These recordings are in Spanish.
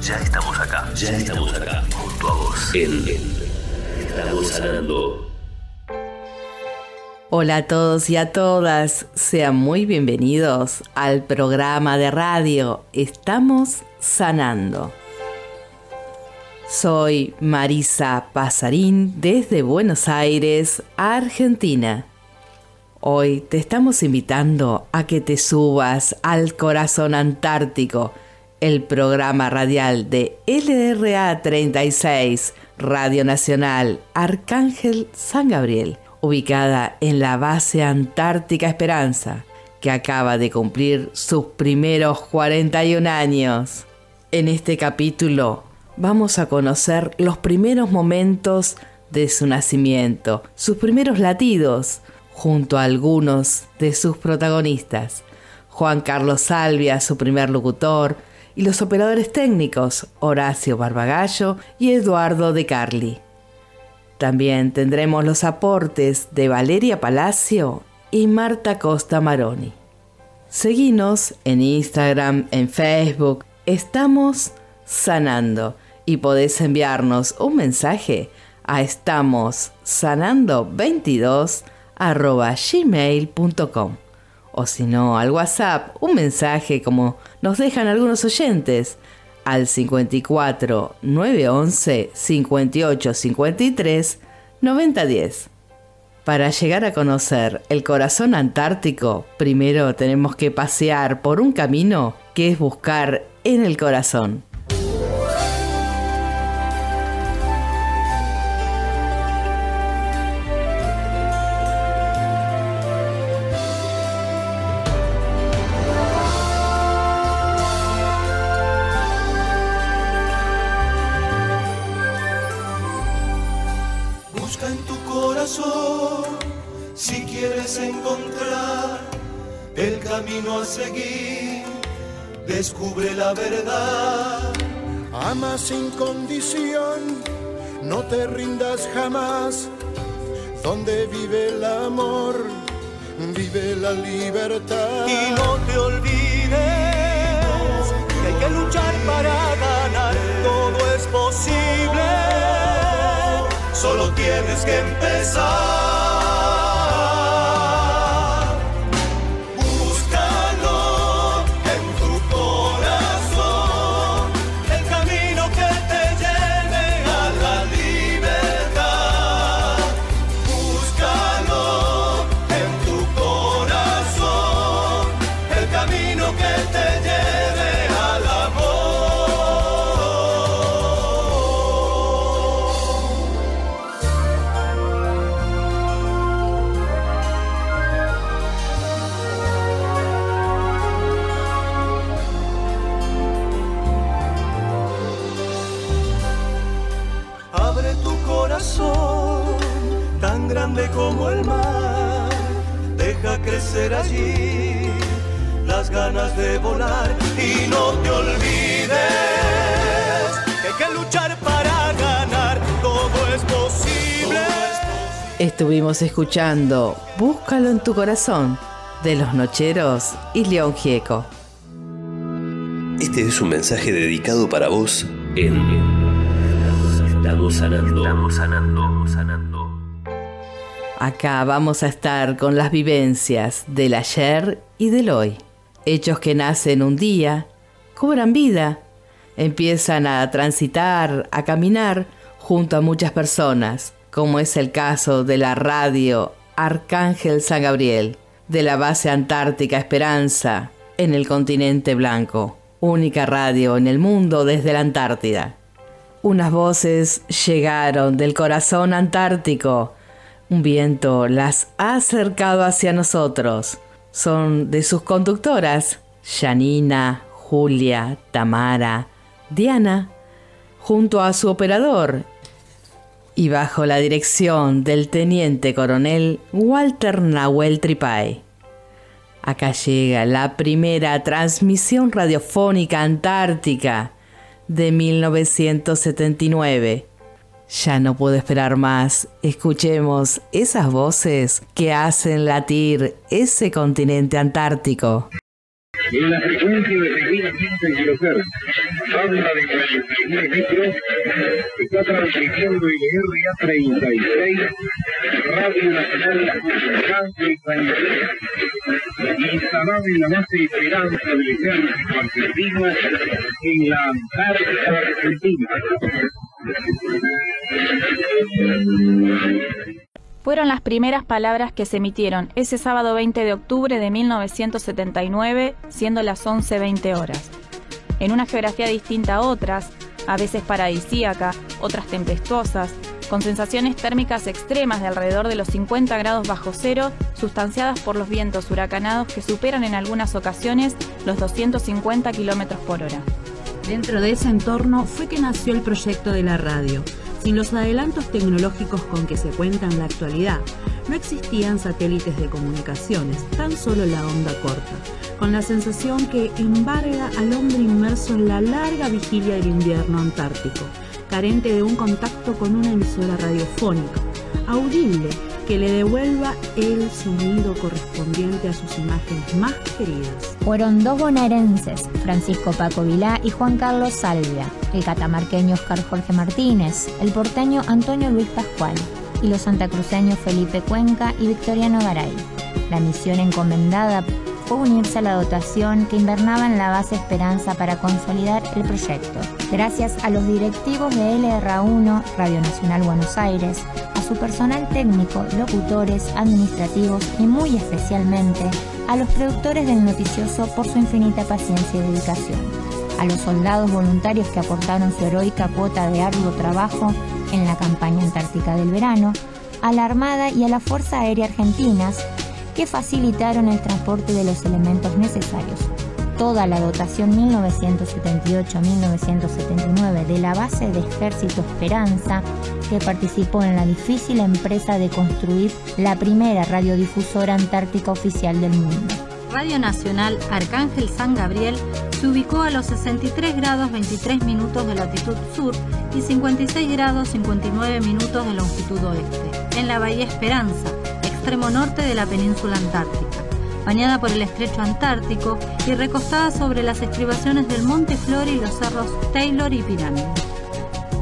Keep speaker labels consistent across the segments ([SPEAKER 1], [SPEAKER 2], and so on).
[SPEAKER 1] Ya estamos acá, ya estamos acá, junto a vos. En, Estamos sanando.
[SPEAKER 2] Hola a todos y a todas, sean muy bienvenidos al programa de radio Estamos Sanando. Soy Marisa Pasarín desde Buenos Aires, Argentina. Hoy te estamos invitando a que te subas al corazón antártico, el programa radial de LRA 36, Radio Nacional Arcángel San Gabriel, ubicada en la base Antártica Esperanza, que acaba de cumplir sus primeros 41 años. En este capítulo vamos a conocer los primeros momentos de su nacimiento, sus primeros latidos, junto a algunos de sus protagonistas, Juan Carlos Salvia, su primer locutor, y los operadores técnicos Horacio Barbagallo y Eduardo De Carli. También tendremos los aportes de Valeria Palacio y Marta Costa Maroni. Seguinos en Instagram, en Facebook, estamos sanando y podés enviarnos un mensaje a estamos sanando 22 gmail.com o si no al WhatsApp un mensaje como nos dejan algunos oyentes al 54 911 58 53 90 10. Para llegar a conocer el corazón antártico, primero tenemos que pasear por un camino que es buscar en el corazón.
[SPEAKER 3] Tienes que empezar. Como el mar. Deja crecer allí las ganas de volar y no te olvides que hay que luchar para ganar. Todo es posible.
[SPEAKER 2] Estuvimos escuchando Búscalo en tu corazón de los Nocheros y León Gieco.
[SPEAKER 1] Este es un mensaje dedicado para vos en Estamos sanando, estamos sanando, sanando.
[SPEAKER 2] Acá vamos a estar con las vivencias del ayer y del hoy. Hechos que nacen un día, cobran vida, empiezan a transitar, a caminar junto a muchas personas, como es el caso de la radio Arcángel San Gabriel, de la base Antártica Esperanza, en el continente blanco, única radio en el mundo desde la Antártida. Unas voces llegaron del corazón antártico, un viento las ha acercado hacia nosotros. Son de sus conductoras, Janina, Julia, Tamara, Diana, junto a su operador y bajo la dirección del teniente coronel Walter Nahuel Tripay. Acá llega la primera transmisión radiofónica antártica de 1979. Ya no puedo esperar más. Escuchemos esas voces que hacen latir ese continente antártico
[SPEAKER 4] en la frecuencia de 6.15 kHz. Habla de 43.000 metros, está transmitiendo IRA 36, Radio Nacional San instalada en la base de Esperanza del Ejército Argentino en la Antártica Argentina
[SPEAKER 5] fueron las primeras palabras que se emitieron ese sábado 20 de octubre de 1979, siendo las 11.20 horas. En una geografía distinta a otras, a veces paradisíaca, otras tempestuosas, con sensaciones térmicas extremas de alrededor de los 50 grados bajo cero, sustanciadas por los vientos huracanados que superan en algunas ocasiones los 250 kilómetros por hora.
[SPEAKER 6] Dentro de ese entorno fue que nació el proyecto de la radio. Sin los adelantos tecnológicos con que se cuenta en la actualidad, no existían satélites de comunicaciones, tan solo la onda corta, con la sensación que embarga al hombre inmerso en la larga vigilia del invierno antártico, carente de un contacto con una emisora radiofónica, audible que le devuelva el sonido correspondiente a sus imágenes más queridas.
[SPEAKER 7] Fueron dos bonaerenses, Francisco Paco Vilá y Juan Carlos Salvia, el catamarqueño Oscar Jorge Martínez, el porteño Antonio Luis Pascual y los santacruceños Felipe Cuenca y Victoriano Garay. La misión encomendada fue unirse a la dotación que invernaba en la base Esperanza para consolidar el proyecto. Gracias a los directivos de LRA1, Radio Nacional Buenos Aires, su personal técnico, locutores, administrativos y muy especialmente a los productores del noticioso por su infinita paciencia y dedicación, a los soldados voluntarios que aportaron su heroica cuota de arduo trabajo en la campaña antártica del verano, a la Armada y a la Fuerza Aérea Argentinas que facilitaron el transporte de los elementos necesarios toda la dotación 1978-1979 de la base de Ejército Esperanza, que participó en la difícil empresa de construir la primera radiodifusora antártica oficial del mundo.
[SPEAKER 8] Radio Nacional Arcángel San Gabriel se ubicó a los 63 grados 23 minutos de latitud sur y 56 grados 59 minutos de longitud oeste, en la Bahía Esperanza, extremo norte de la península antártica bañada por el estrecho antártico y recostada sobre las estribaciones del Monte Flor y los cerros Taylor y Pirámide.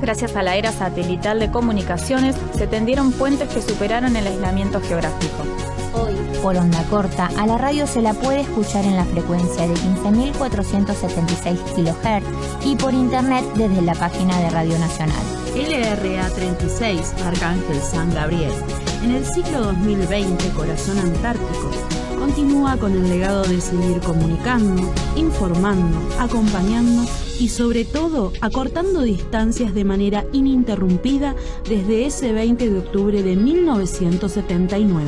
[SPEAKER 5] Gracias a la era satelital de comunicaciones, se tendieron puentes que superaron el aislamiento geográfico.
[SPEAKER 7] Hoy, por onda corta, a la radio se la puede escuchar en la frecuencia de 15.476 kHz y por internet desde la página de Radio Nacional.
[SPEAKER 6] LRA 36, Arcángel San Gabriel. En el ciclo 2020, Corazón Antártico, continúa con el legado de seguir comunicando, informando, acompañando y sobre todo acortando distancias de manera ininterrumpida desde ese 20 de octubre de 1979.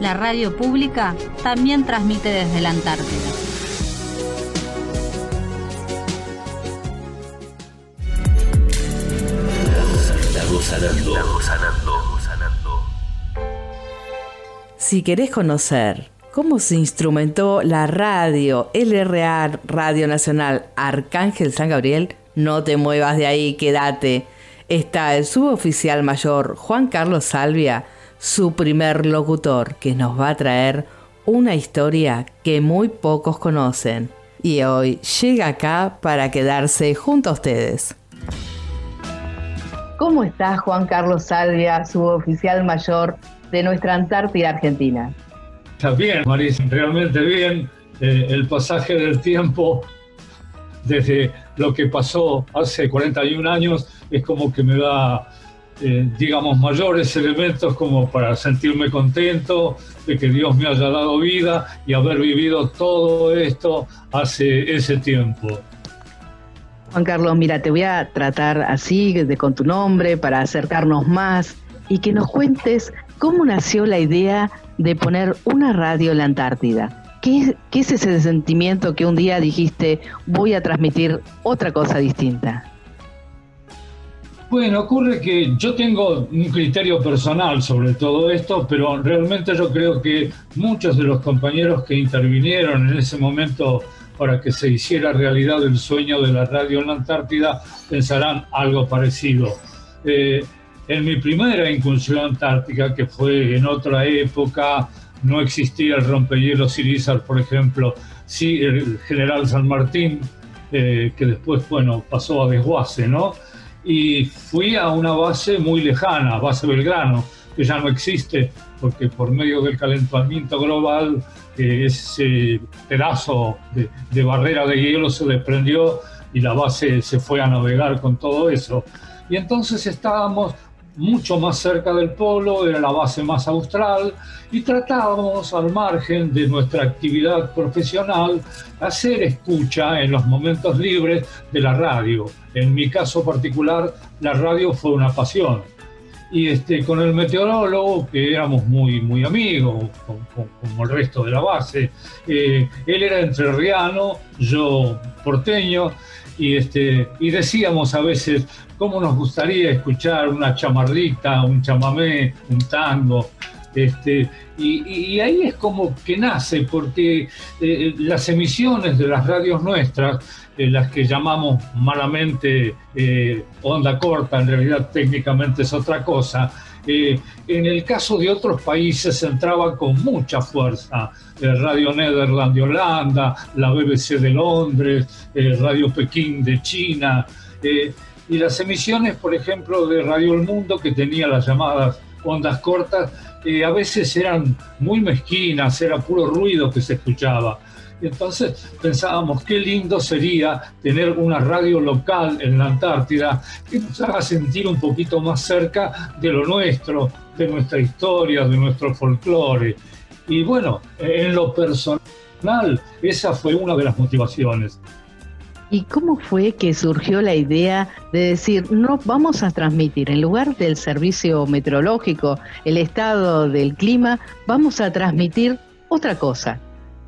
[SPEAKER 8] La radio pública también transmite desde la Antártida.
[SPEAKER 2] Si querés conocer cómo se instrumentó la radio LRA Radio Nacional Arcángel San Gabriel, no te muevas de ahí, quédate. Está el suboficial mayor Juan Carlos Salvia, su primer locutor, que nos va a traer una historia que muy pocos conocen. Y hoy llega acá para quedarse junto a ustedes. ¿Cómo estás, Juan Carlos Salvia, suboficial mayor de nuestra Antártida Argentina?
[SPEAKER 9] Está bien, Marisa, realmente bien. Eh, el pasaje del tiempo desde lo que pasó hace 41 años es como que me da, eh, digamos, mayores elementos como para sentirme contento de que Dios me haya dado vida y haber vivido todo esto hace ese tiempo.
[SPEAKER 2] Juan Carlos, mira, te voy a tratar así, de, con tu nombre, para acercarnos más y que nos cuentes cómo nació la idea de poner una radio en la Antártida. ¿Qué, es ese sentimiento que un día dijiste voy a transmitir otra cosa distinta?
[SPEAKER 9] Bueno, ocurre que yo tengo un criterio personal sobre todo esto, pero realmente yo creo que muchos de los compañeros que intervinieron en ese momento para que se hiciera realidad el sueño de la radio en la Antártida pensarán algo parecido. Eh, en mi primera incursión antártica, que fue en otra época, no existía el rompehielos Irizar, por ejemplo, sí el general San Martín, eh, que después, bueno, pasó a desguace, ¿no? y fui a una base muy lejana, base Belgrano, que ya no existe porque por medio del calentamiento global ese pedazo de, barrera de hielo se desprendió y la base se fue a navegar con todo eso. Y entonces estábamos mucho más cerca del polo, era la base más austral, y tratábamos al margen de nuestra actividad profesional hacer escucha en los momentos libres de la radio. En mi caso particular, la radio fue una pasión. Y este, con el meteorólogo, que éramos muy, muy amigos, como el resto de la base, eh, él era entrerriano, yo porteño, y, este, y decíamos a veces cómo nos gustaría escuchar una chamarrita, un chamamé, un tango. Este, y, ahí es como que nace, porque eh, las emisiones de las radios nuestras, eh, las que llamamos malamente eh, onda corta, en realidad técnicamente es otra cosa, en el caso de otros países entraban con mucha fuerza. Radio Nederland de Holanda, la BBC de Londres, Radio Pekín de China. y las emisiones, por ejemplo, de Radio El Mundo, que tenía las llamadas ondas cortas, a veces eran muy mezquinas, era puro ruido que se escuchaba. Entonces pensábamos qué lindo sería tener una radio local en la Antártida que nos haga sentir un poquito más cerca de lo nuestro, de nuestra historia, de nuestro folclore. Y bueno, en lo personal, esa fue una de las motivaciones.
[SPEAKER 2] ¿Y cómo fue que surgió la idea de decir, no vamos a transmitir, en lugar del servicio meteorológico, el estado del clima, vamos a transmitir otra cosa?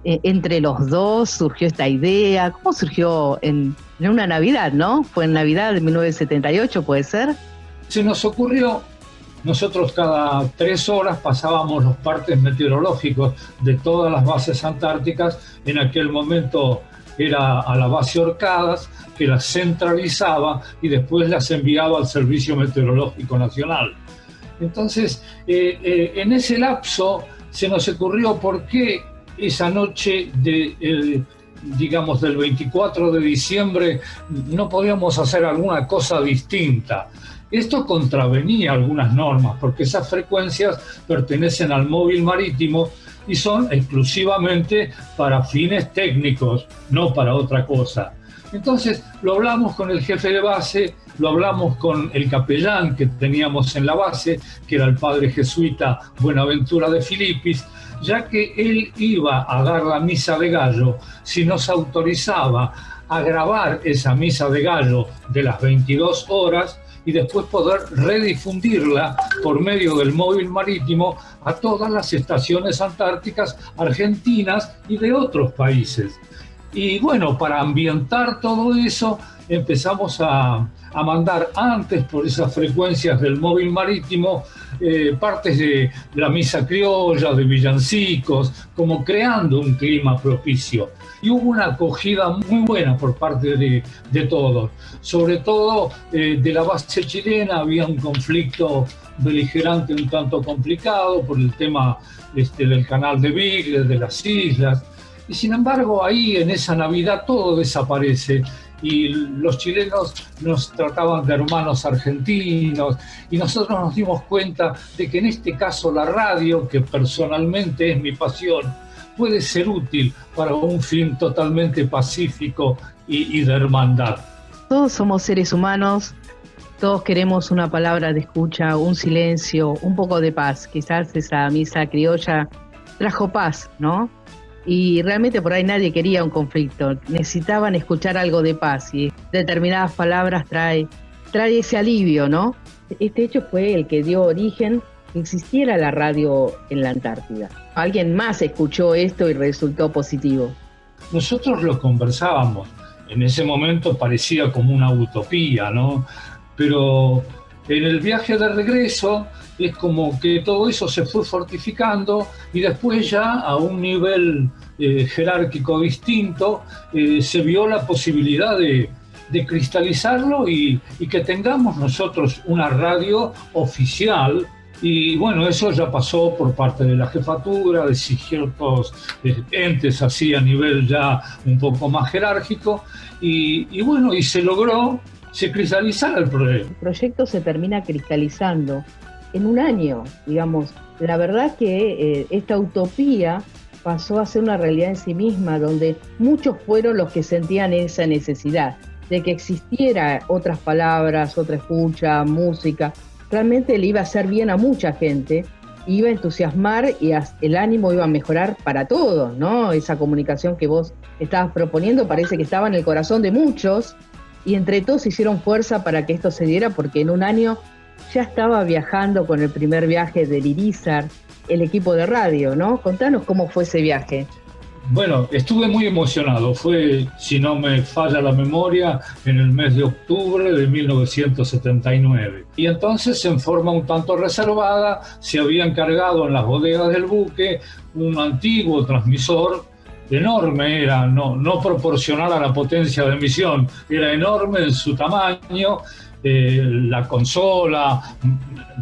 [SPEAKER 2] Eh, entre los dos surgió esta idea. ¿Cómo surgió en, una Navidad, no? Fue en Navidad de 1978, ¿puede ser?
[SPEAKER 9] Se nos ocurrió nosotros cada tres horas pasábamos los partes meteorológicos de todas las bases antárticas. En aquel momento era a la base Orcadas, que las centralizaba y después las enviaba al Servicio Meteorológico Nacional. Entonces, eh, eh, en ese lapso se nos ocurrió por qué esa noche de, digamos, del 24 de diciembre no podíamos hacer alguna cosa distinta. Esto contravenía algunas normas porque esas frecuencias pertenecen al móvil marítimo y son exclusivamente para fines técnicos, no para otra cosa. Entonces lo hablamos con el jefe de base, lo hablamos con el capellán que teníamos en la base, que era el padre jesuita Buenaventura de Filipis, ya que él iba a dar la misa de gallo si nos autorizaba a grabar esa misa de gallo de las 22 horas y después poder redifundirla por medio del móvil marítimo a todas las estaciones antárticas argentinas y de otros países. Y bueno, para ambientar todo eso, empezamos a, mandar antes por esas frecuencias del móvil marítimo eh, partes de la misa criolla, de villancicos, como creando un clima propicio y hubo una acogida muy buena por parte de, todos. Sobre todo eh, de la base chilena había un conflicto beligerante un tanto complicado por el tema este, del canal de Beagle, de las islas. Y sin embargo ahí en esa Navidad todo desaparece y los chilenos nos trataban de hermanos argentinos y nosotros nos dimos cuenta de que en este caso la radio, que personalmente es mi pasión, puede ser útil para un fin totalmente pacífico y, de hermandad.
[SPEAKER 2] Todos somos seres humanos, todos queremos una palabra de escucha, un silencio, un poco de paz. Quizás esa misa criolla trajo paz, ¿no? Y realmente por ahí nadie quería un conflicto, necesitaban escuchar algo de paz y determinadas palabras trae, trae ese alivio, ¿no? Este hecho fue el que dio origen existiera la radio en la Antártida. Alguien más escuchó esto y resultó positivo.
[SPEAKER 9] Nosotros lo conversábamos. En ese momento parecía como una utopía, ¿no? pero en el viaje de regreso es como que todo eso se fue fortificando y después ya a un nivel eh, jerárquico distinto eh, se vio la posibilidad de, cristalizarlo y, que tengamos nosotros una radio oficial. Y bueno, eso ya pasó por parte de la jefatura, de ciertos eh, entes así a nivel ya un poco más jerárquico. Y, y bueno, y se logró se cristalizara el proyecto.
[SPEAKER 10] El proyecto se termina cristalizando en un año, digamos. La verdad que eh, esta utopía pasó a ser una realidad en sí misma, donde muchos fueron los que sentían esa necesidad de que existiera otras palabras, otra escucha, música. Realmente le iba a hacer bien a mucha gente, iba a entusiasmar y el ánimo iba a mejorar para todos, ¿no? Esa comunicación que vos estabas proponiendo parece que estaba en el corazón de muchos y entre todos hicieron fuerza para que esto se diera porque en un año ya estaba viajando con el primer viaje del Irizar, el equipo de radio, ¿no? Contanos cómo fue ese viaje.
[SPEAKER 9] Bueno, estuve muy emocionado. Fue, si no me falla la memoria, en el mes de octubre de 1979. Y entonces, en forma un tanto reservada, se había encargado en las bodegas del buque un antiguo transmisor enorme, era no, no proporcional a la potencia de emisión, era enorme en su tamaño eh, la consola,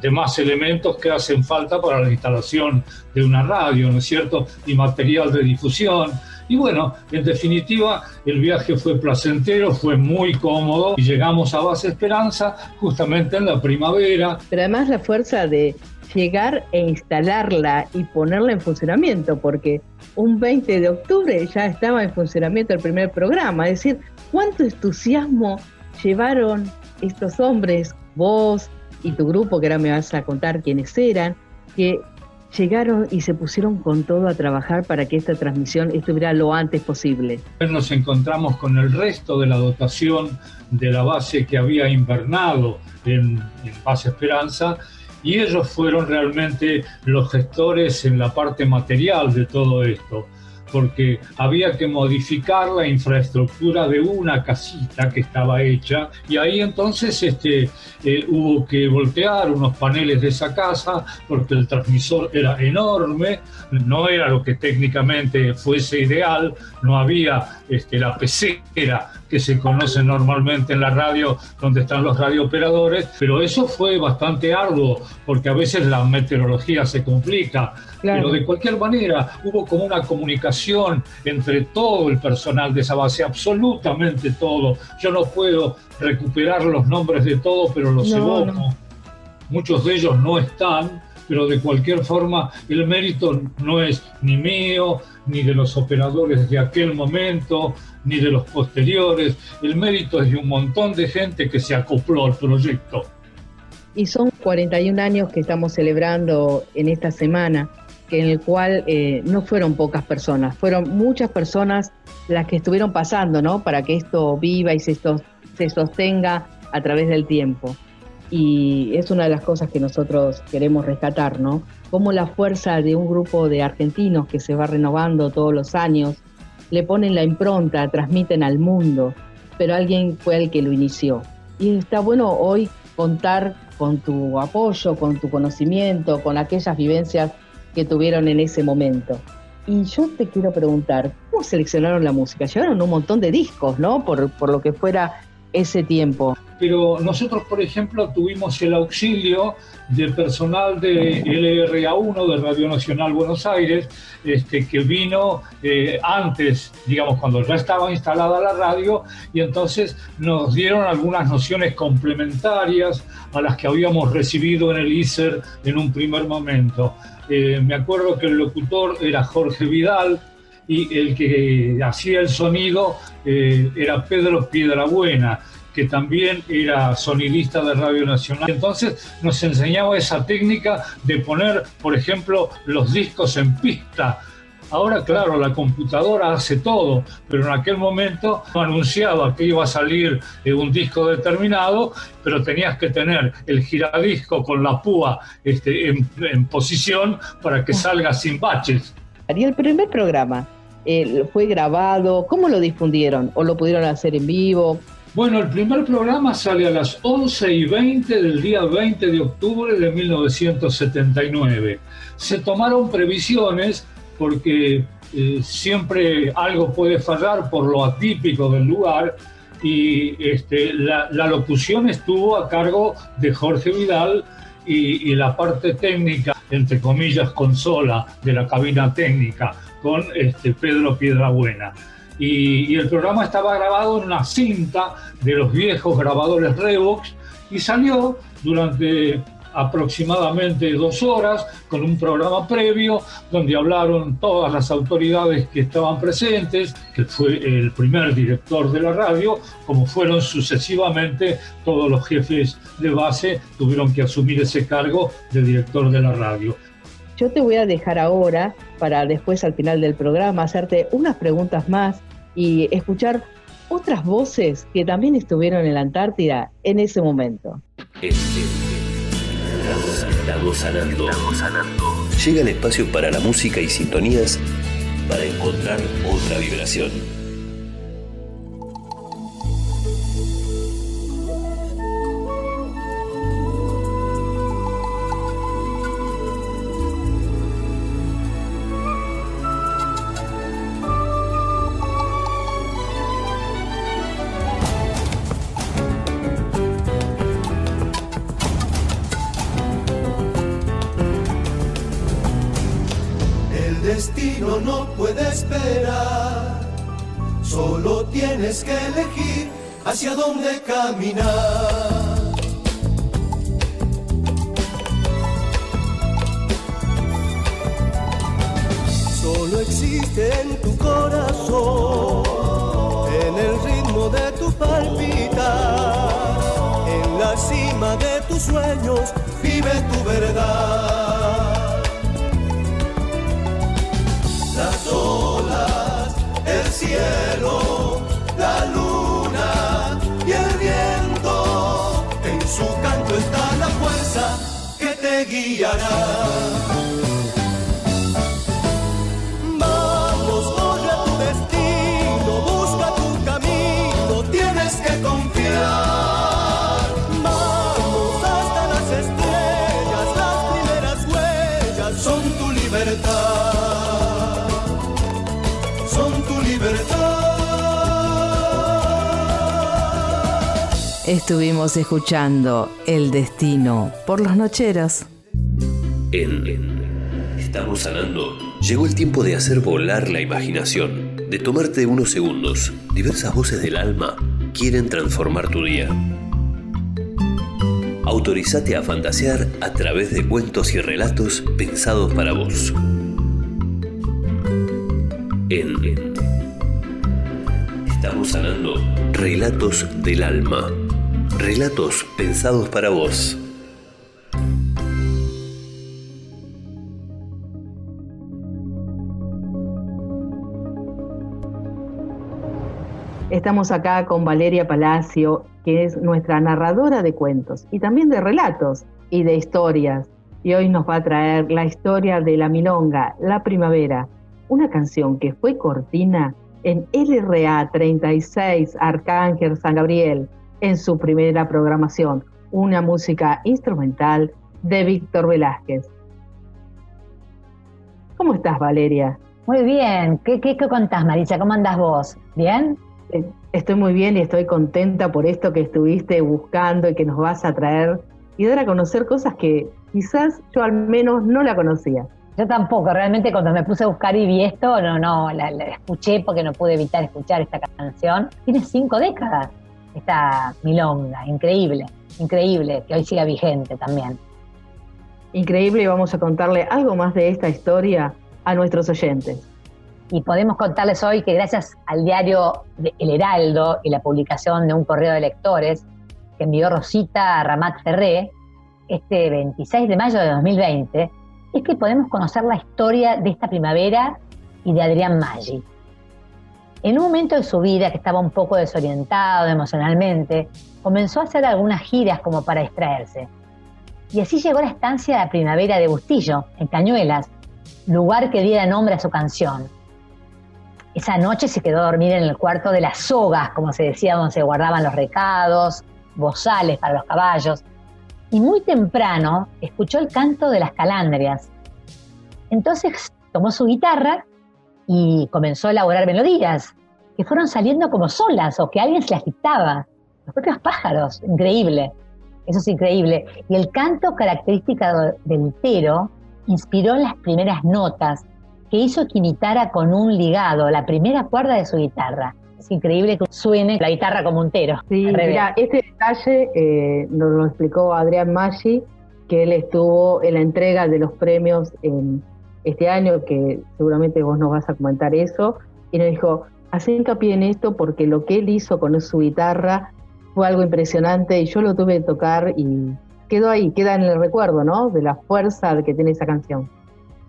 [SPEAKER 9] demás elementos que hacen falta para la instalación de una radio, ¿no es cierto? Y material de difusión. Y bueno, en definitiva, el viaje fue placentero, fue muy cómodo y llegamos a Base Esperanza justamente en la primavera.
[SPEAKER 10] Pero además la fuerza de llegar e instalarla y ponerla en funcionamiento, porque un 20 de octubre ya estaba en funcionamiento el primer programa. Es decir, cuánto entusiasmo llevaron estos hombres, vos y tu grupo, que ahora me vas a contar quiénes eran, que llegaron y se pusieron con todo a trabajar para que esta transmisión estuviera lo antes posible.
[SPEAKER 9] Nos encontramos con el resto de la dotación de la base que había invernado en, en Base Esperanza y ellos fueron realmente los gestores en la parte material de todo esto porque había que modificar la infraestructura de una casita que estaba hecha y ahí entonces este, eh, hubo que voltear unos paneles de esa casa porque el transmisor era enorme, no era lo que técnicamente fuese ideal, no había este, la pecera que se conoce normalmente en la radio donde están los radiooperadores, pero eso fue bastante arduo porque a veces la meteorología se complica pero de cualquier manera hubo como una comunicación entre todo el personal de esa base, absolutamente todo. Yo no puedo recuperar los nombres de todos, pero los evoco. Muchos de ellos no están, pero de cualquier forma el mérito no es ni mío, ni de los operadores de aquel momento, ni de los posteriores. El mérito es de un montón de gente que se acopló al proyecto.
[SPEAKER 10] Y son 41 años que estamos celebrando en esta semana que en el cual eh, no fueron pocas personas, fueron muchas personas las que estuvieron pasando, ¿no? Para que esto viva y se, se sostenga a través del tiempo. Y es una de las cosas que nosotros queremos rescatar, ¿no? Cómo la fuerza de un grupo de argentinos que se va renovando todos los años, le ponen la impronta, transmiten al mundo, pero alguien fue el que lo inició. Y está bueno hoy contar con tu apoyo, con tu conocimiento, con aquellas vivencias que tuvieron en ese momento. Y yo te quiero preguntar, ¿cómo seleccionaron la música? Llevaron un montón de discos, ¿no? Por, por lo que fuera ese tiempo.
[SPEAKER 9] Pero nosotros, por ejemplo, tuvimos el auxilio del personal de LRA1 de Radio Nacional Buenos Aires, este, que vino eh, antes, digamos, cuando ya estaba instalada la radio, y entonces nos dieron algunas nociones complementarias a las que habíamos recibido en el ISER en un primer momento. Eh, me acuerdo que el locutor era Jorge Vidal y el que hacía el sonido eh, era Pedro Piedrabuena que también era sonidista de Radio Nacional. Entonces nos enseñaba esa técnica de poner, por ejemplo, los discos en pista. Ahora, claro, la computadora hace todo, pero en aquel momento no anunciaba que iba a salir un disco determinado, pero tenías que tener el giradisco con la púa este, en, posición para que salga sin baches.
[SPEAKER 10] Y el primer programa eh, fue grabado, ¿cómo lo difundieron? ¿O lo pudieron hacer en vivo?
[SPEAKER 9] Bueno, el primer programa sale a las 11 y 20 del día 20 de octubre de 1979. Se tomaron previsiones porque eh, siempre algo puede fallar por lo atípico del lugar y este, la, locución estuvo a cargo de Jorge Vidal y, la parte técnica, entre comillas, consola de la cabina técnica con este, Pedro Piedrabuena. Y, el programa estaba grabado en una cinta de los viejos grabadores Revox y salió durante aproximadamente dos horas con un programa previo donde hablaron todas las autoridades que estaban presentes, que fue el primer director de la radio, como fueron sucesivamente todos los jefes de base tuvieron que asumir ese cargo de director de la radio.
[SPEAKER 10] Yo te voy a dejar ahora para después al final del programa hacerte unas preguntas más y escuchar otras voces que también estuvieron en la Antártida en ese momento.
[SPEAKER 1] Estamos sanando. sanando. Llega el espacio para la música y sintonías para encontrar otra vibración.
[SPEAKER 2] Estuvimos escuchando El Destino por los Nocheros.
[SPEAKER 1] En Estamos sanando. Llegó el tiempo de hacer volar la imaginación, de tomarte unos segundos. Diversas voces del alma quieren transformar tu día. Autorizate a fantasear a través de cuentos y relatos pensados para vos. En Estamos sanando relatos del alma. Relatos pensados para vos.
[SPEAKER 10] Estamos acá con Valeria Palacio, que es nuestra narradora de cuentos y también de relatos y de historias. Y hoy nos va a traer la historia de La Milonga, La Primavera, una canción que fue cortina en LRA 36 Arcángel San Gabriel en su primera programación, una música instrumental de Víctor Velázquez. ¿Cómo estás, Valeria?
[SPEAKER 11] Muy bien. ¿Qué, qué, contás, Marisa? ¿Cómo andás vos? ¿Bien?
[SPEAKER 10] Eh, estoy muy bien y estoy contenta por esto que estuviste buscando y que nos vas a traer y dar a conocer cosas que quizás yo al menos no la conocía.
[SPEAKER 11] Yo tampoco, realmente cuando me puse a buscar y vi esto, no, no, la escuché porque no pude evitar escuchar esta canción. Tiene cinco décadas esta milonga, increíble, increíble, que hoy siga vigente también.
[SPEAKER 10] Increíble y vamos a contarle algo más de esta historia a nuestros oyentes.
[SPEAKER 11] Y podemos contarles hoy que gracias al diario El Heraldo y la publicación de un correo de lectores que envió Rosita Ramat Ferré este 26 de mayo de 2020, es que podemos conocer la historia de esta primavera y de Adrián Maggi. En un momento de su vida que estaba un poco desorientado emocionalmente, comenzó a hacer algunas giras como para distraerse. Y así llegó a la estancia de la primavera de Bustillo, en Cañuelas, lugar que diera nombre a su canción. esa noche se quedó a dormir en el cuarto de las sogas, como se decía, donde se guardaban los recados, bozales para los caballos. Y muy temprano escuchó el canto de las calandrias. Entonces tomó su guitarra y comenzó a elaborar melodías que fueron saliendo como solas o que alguien se las dictaba. Los propios pájaros, increíble. Eso es increíble. Y el canto característico del tero inspiró las primeras notas que hizo que imitara con un ligado la primera cuerda de su guitarra. Es increíble que suene la guitarra como un tero.
[SPEAKER 10] Sí, mira, este detalle eh, nos lo explicó Adrián Maggi, que él estuvo en la entrega de los premios en este año, que seguramente vos nos vas a comentar eso, y nos dijo, hace hincapié en esto porque lo que él hizo con su guitarra fue algo impresionante y yo lo tuve que tocar y quedó ahí, queda en el recuerdo, ¿no? De la fuerza que tiene esa canción.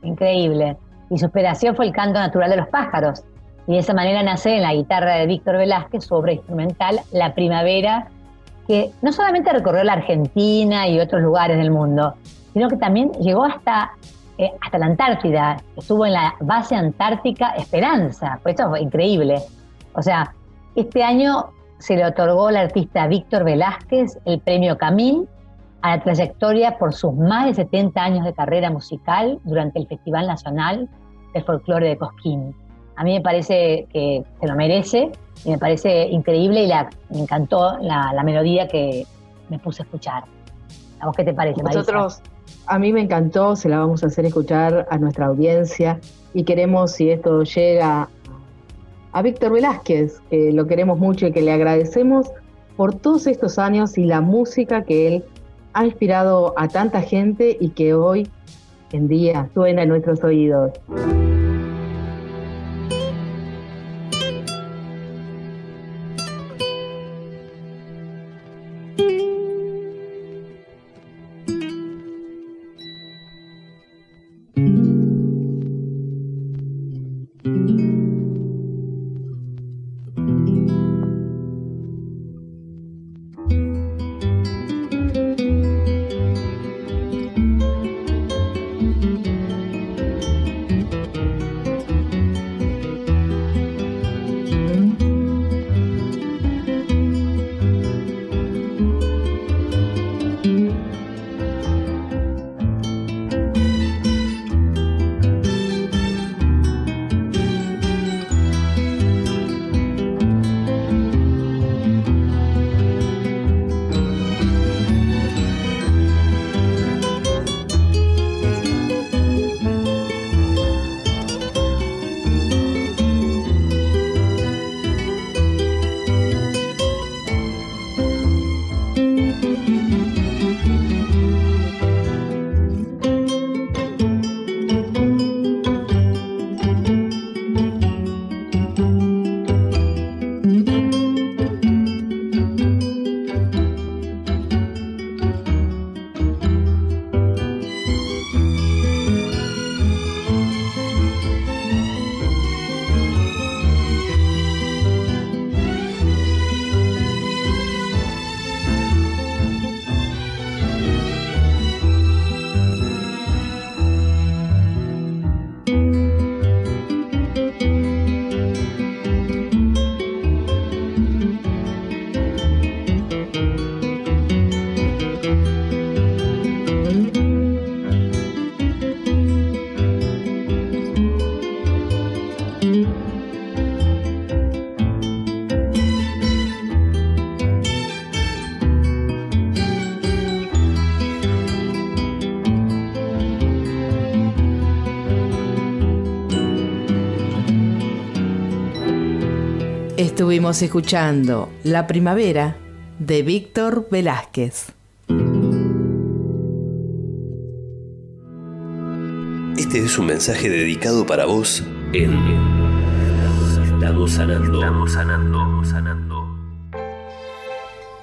[SPEAKER 11] Increíble. Y su inspiración fue el canto natural de los pájaros. Y de esa manera nace en la guitarra de Víctor Velázquez su obra instrumental La Primavera, que no solamente recorrió la Argentina y otros lugares del mundo, sino que también llegó hasta, eh, hasta la Antártida, estuvo en la base antártica Esperanza, pues esto fue increíble. O sea, este año se le otorgó al artista Víctor Velázquez el premio Camil a la trayectoria por sus más de 70 años de carrera musical durante el Festival Nacional del Folclore de Cosquín. A mí me parece que se lo merece y me parece increíble y me encantó la, melodía que me puse a escuchar. ¿A vos qué te parece,
[SPEAKER 10] Nosotros, a mí me encantó, se la vamos a hacer escuchar a nuestra audiencia y queremos, si esto llega a Víctor Velázquez, que lo queremos mucho y que le agradecemos por todos estos años y la música que él ha inspirado a tanta gente y que hoy en día suena en nuestros oídos.
[SPEAKER 2] Estuvimos escuchando La Primavera de Víctor Velázquez.
[SPEAKER 1] Este es un mensaje dedicado para vos en Estamos sanando, estamos sanando, sanando.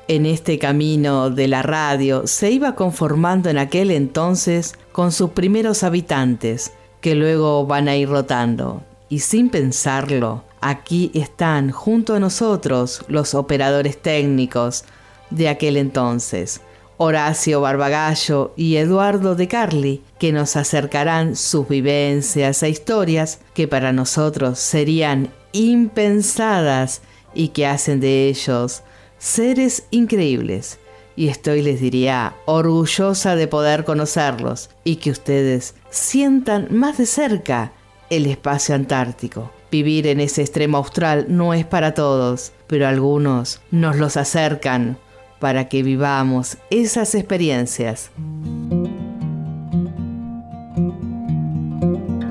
[SPEAKER 2] En este camino de la radio se iba conformando en aquel entonces con sus primeros habitantes, que luego van a ir rotando, y sin pensarlo, Aquí están junto a nosotros los operadores técnicos de aquel entonces, Horacio Barbagallo y Eduardo de Carli, que nos acercarán sus vivencias e historias que para nosotros serían impensadas y que hacen de ellos seres increíbles. Y estoy, les diría, orgullosa de poder conocerlos y que ustedes sientan más de cerca el espacio antártico. Vivir en ese extremo austral no es para todos, pero algunos nos los acercan para que vivamos esas experiencias.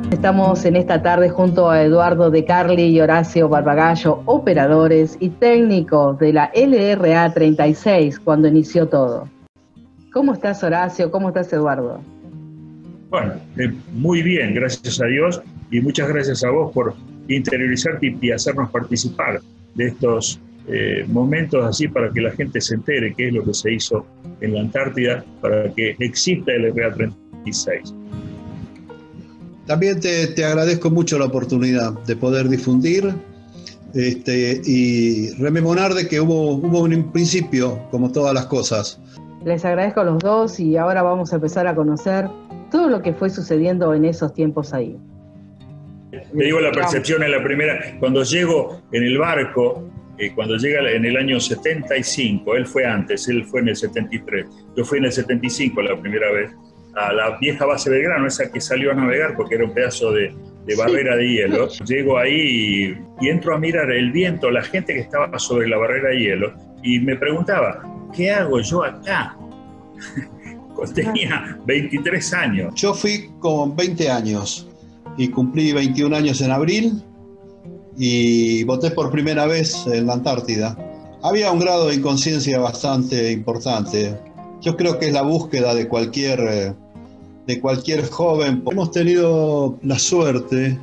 [SPEAKER 10] Estamos en esta tarde junto a Eduardo De Carli y Horacio Barbagallo, operadores y técnicos de la LRA 36 cuando inició todo. ¿Cómo estás Horacio? ¿Cómo estás Eduardo?
[SPEAKER 12] Bueno, eh, muy bien, gracias a Dios y muchas gracias a vos por interiorizarte y hacernos participar de estos eh, momentos así para que la gente se entere qué es lo que se hizo en la Antártida para que exista el LRA 36.
[SPEAKER 13] También te, agradezco mucho la oportunidad de poder difundir este, y rememorar de que hubo, hubo un principio, como todas las cosas.
[SPEAKER 10] Les agradezco a los dos y ahora vamos a empezar a conocer todo lo que fue sucediendo en esos tiempos ahí.
[SPEAKER 12] Te digo la percepción en la primera, cuando llego en el barco, eh, cuando llega en el año 75, él fue antes, él fue en el 73, yo fui en el 75 la primera vez, a la vieja base Belgrano, esa que salió a navegar porque era un pedazo de, barrera de hielo. Llego ahí y, entro a mirar el viento, la gente que estaba sobre la barrera de hielo, y me preguntaba, ¿qué hago yo acá? Tenía 23 años.
[SPEAKER 13] Yo fui con 20 años y cumplí 21 años en abril y voté por primera vez en la Antártida. Había un grado de inconsciencia bastante importante. Yo creo que es la búsqueda de cualquier eh, de cualquier joven. Hemos tenido la suerte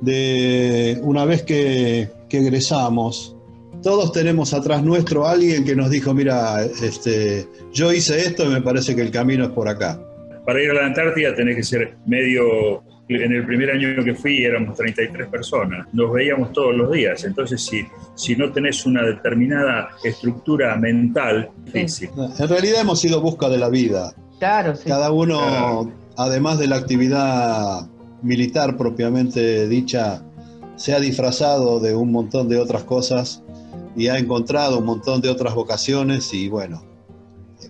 [SPEAKER 13] de, una vez que, egresamos, todos tenemos atrás nuestro alguien que nos dijo, mira, este, yo hice esto y me parece que el camino es por acá.
[SPEAKER 12] Para ir a la Antártida tenés que ser medio... En el primer año que fui éramos 33 personas, nos veíamos todos los días, entonces si, si no tenés una determinada estructura mental, difícil.
[SPEAKER 13] En realidad hemos ido busca de la vida, cada uno, además de la actividad militar propiamente dicha, se ha disfrazado de un montón de otras cosas y ha encontrado un montón de otras vocaciones y bueno,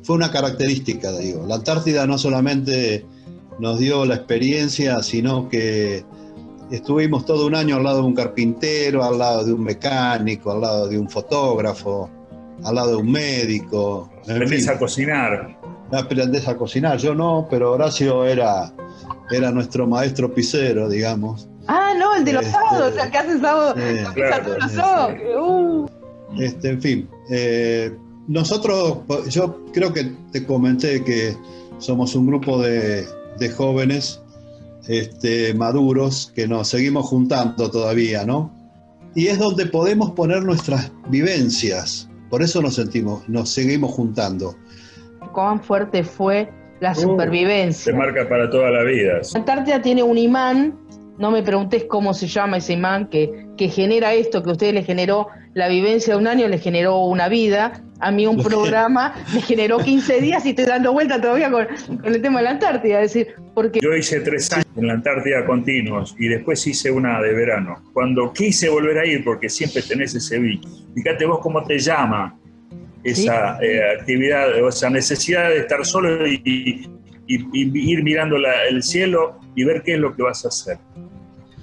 [SPEAKER 13] fue una característica, digo. La Antártida no solamente nos dio la experiencia, sino que estuvimos todo un año al lado de un carpintero, al lado de un mecánico, al lado de un fotógrafo, al lado de un médico.
[SPEAKER 12] Aprendés a cocinar
[SPEAKER 13] aprendes a cocinar. Yo no, pero Horacio era, era nuestro maestro pisero, digamos.
[SPEAKER 10] Ah, no, el de los este, sábados, o que hace sábado,
[SPEAKER 13] uh. este, en fin, eh, nosotros, yo creo que te comenté que somos un grupo de, de jóvenes este, maduros que nos seguimos juntando todavía, ¿no? Y es donde podemos poner nuestras vivencias, por eso nos sentimos, nos seguimos juntando
[SPEAKER 10] cuán fuerte fue la uh, supervivencia.
[SPEAKER 12] Se marca para toda la vida.
[SPEAKER 10] La Antártida tiene un imán, no me preguntes cómo se llama ese imán que, que genera esto, que a ustedes les generó la vivencia de un año, les generó una vida. A mí un programa me generó 15 días y estoy dando vuelta todavía con, el tema de la Antártida. Es decir, porque...
[SPEAKER 12] Yo hice tres años en la Antártida continuos y después hice una de verano. Cuando quise volver a ir, porque siempre tenés ese bicho, fíjate vos cómo te llama, esa eh, actividad o esa necesidad de estar solo y, ir mirando el cielo y ver qué es lo que vas a hacer.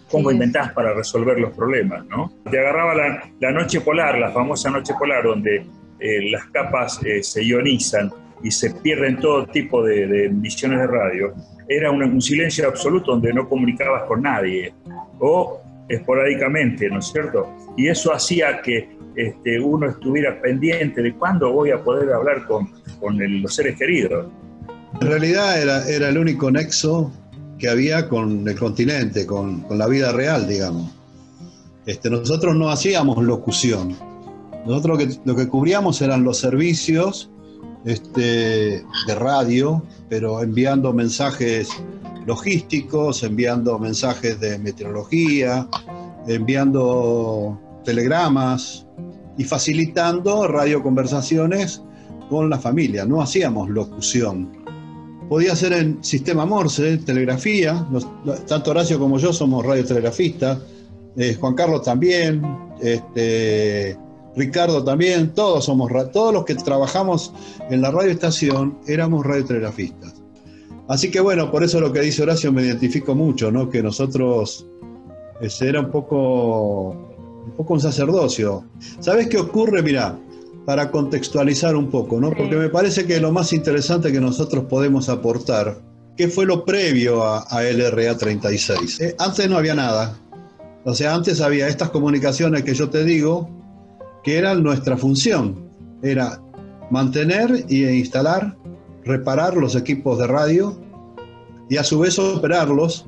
[SPEAKER 12] Cómo inventás para resolver los problemas, ¿no? Te agarraba la, noche polar, la famosa noche polar, donde eh, las capas eh, se ionizan y se pierden todo tipo de, emisiones de radio. Era un, un silencio absoluto donde no comunicabas con nadie, o esporádicamente, ¿no es cierto? Y eso hacía que este, uno estuviera pendiente de cuándo voy a poder hablar con, con los seres queridos.
[SPEAKER 13] En realidad era, era el único nexo que había con el continente, con, con la vida real, digamos. Este, nosotros no hacíamos locución. Nosotros lo que, cubríamos eran los servicios este, de radio, pero enviando mensajes logísticos, enviando mensajes de meteorología, enviando telegramas, y facilitando radioconversaciones con la familia. No hacíamos locución. Podía ser en sistema Morse, telegrafía. tanto Horacio como yo somos radiotelegrafistas. eh, Juan Carlos también, este, Ricardo también, todos somos, todos los que trabajamos en la radioestación éramos radiotelegrafistas. Así que bueno, por eso lo que dice Horacio me identifico mucho, ¿no? Que nosotros ese era un poco, un poco un sacerdocio. ¿Sabes qué ocurre? Mira, para contextualizar un poco, ¿no? Porque me parece que lo más interesante que nosotros podemos aportar, ¿qué fue lo previo a, LRA 36? Eh, antes no había nada. O sea, antes había estas comunicaciones que yo te digo, que eran nuestra función. Era mantener e instalar reparar los equipos de radio y a su vez operarlos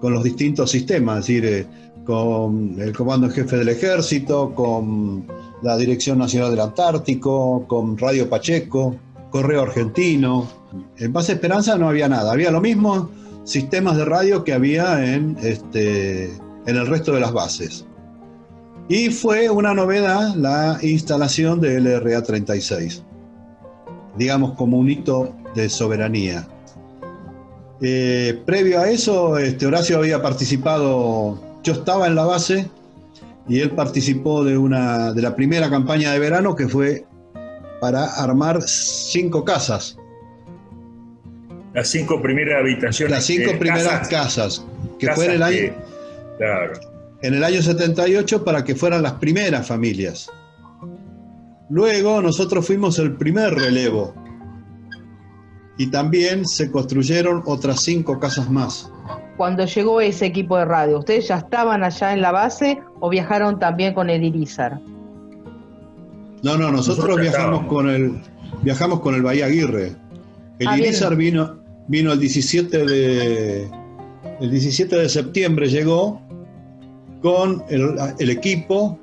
[SPEAKER 13] con los distintos sistemas, es decir, eh, con el Comando en Jefe del Ejército, con la Dirección Nacional del Antártico, con Radio Pacheco, Correo Argentino. En Base Esperanza no había nada, había lo mismo sistemas de radio que había en, este, en el resto de las bases. Y fue una novedad la instalación de LRA 36 digamos, como un hito de soberanía. Eh, previo a eso, este, Horacio había participado, yo estaba en la base y él participó de, una, de la primera campaña de verano que fue para armar cinco casas.
[SPEAKER 12] Las cinco primeras habitaciones.
[SPEAKER 13] Las cinco primeras casas, que fue en el año...
[SPEAKER 12] claro.
[SPEAKER 13] En el año 78 para que fueran las primeras familias. Luego nosotros fuimos el primer relevo y también se construyeron otras cinco casas más.
[SPEAKER 10] Cuando llegó ese equipo de radio, ¿ustedes ya estaban allá en la base o viajaron también con el Irizar?
[SPEAKER 13] No, no, nosotros, viajamos con el viajamos con el Bahía Aguirre. El ah, Irizar vino vino el 17 de el 17 de septiembre llegó con el, el equipo,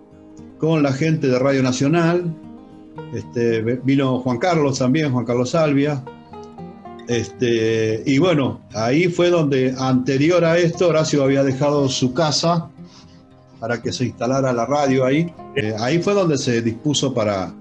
[SPEAKER 13] con la gente de Radio Nacional, este, vino Juan Carlos también, Juan Carlos Salvia. Este, y bueno, ahí fue donde anterior a esto Horacio había dejado su casa para que se instalara la radio ahí. Eh, ahí fue donde se dispuso para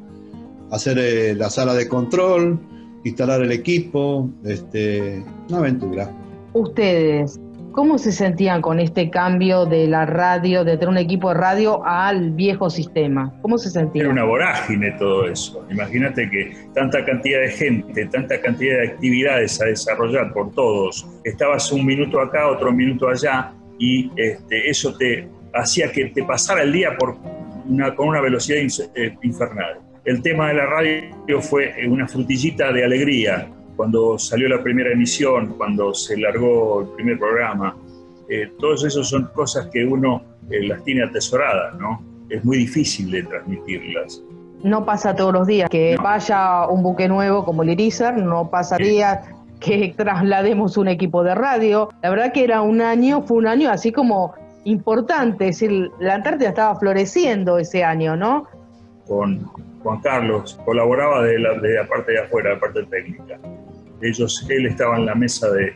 [SPEAKER 13] hacer eh, la sala de control, instalar el equipo, este, una aventura.
[SPEAKER 10] Ustedes, ¿Cómo se sentían con este cambio de la radio, de tener un equipo de radio al viejo sistema? ¿Cómo se sentían?
[SPEAKER 12] Era una vorágine todo eso. Imagínate que tanta cantidad de gente, tanta cantidad de actividades a desarrollar por todos. Estabas un minuto acá, otro minuto allá, y este, eso te hacía que te pasara el día por una, con una velocidad eh, infernal. El tema de la radio fue una frutillita de alegría cuando salió la primera emisión, cuando se largó el primer programa. Eh, todos esos son cosas que uno eh, las tiene atesoradas, ¿no? Es muy difícil de transmitirlas.
[SPEAKER 10] No pasa todos los días que vaya un buque nuevo como el Irizar, no pasaría que traslademos un equipo de radio. La verdad que era un año, fue un año así como importante, es decir, la Antártida estaba floreciendo ese año, ¿no?
[SPEAKER 12] Con Juan Carlos, colaboraba de la, de la parte de afuera, la parte técnica ellos, él estaba en la mesa de,